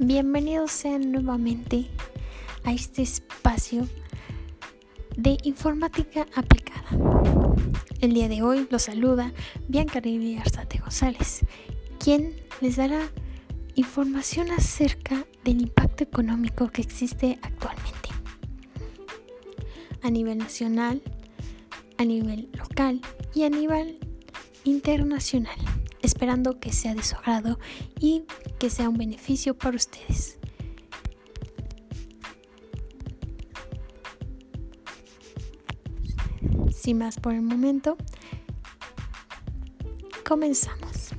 Bienvenidos sean nuevamente a este espacio de informática aplicada. El día de hoy los saluda Bianca Rivi Arzate González, quien les dará información acerca del impacto económico que existe actualmente a nivel nacional, a nivel local y a nivel internacional esperando que sea de su agrado y que sea un beneficio para ustedes. Sin más por el momento, comenzamos.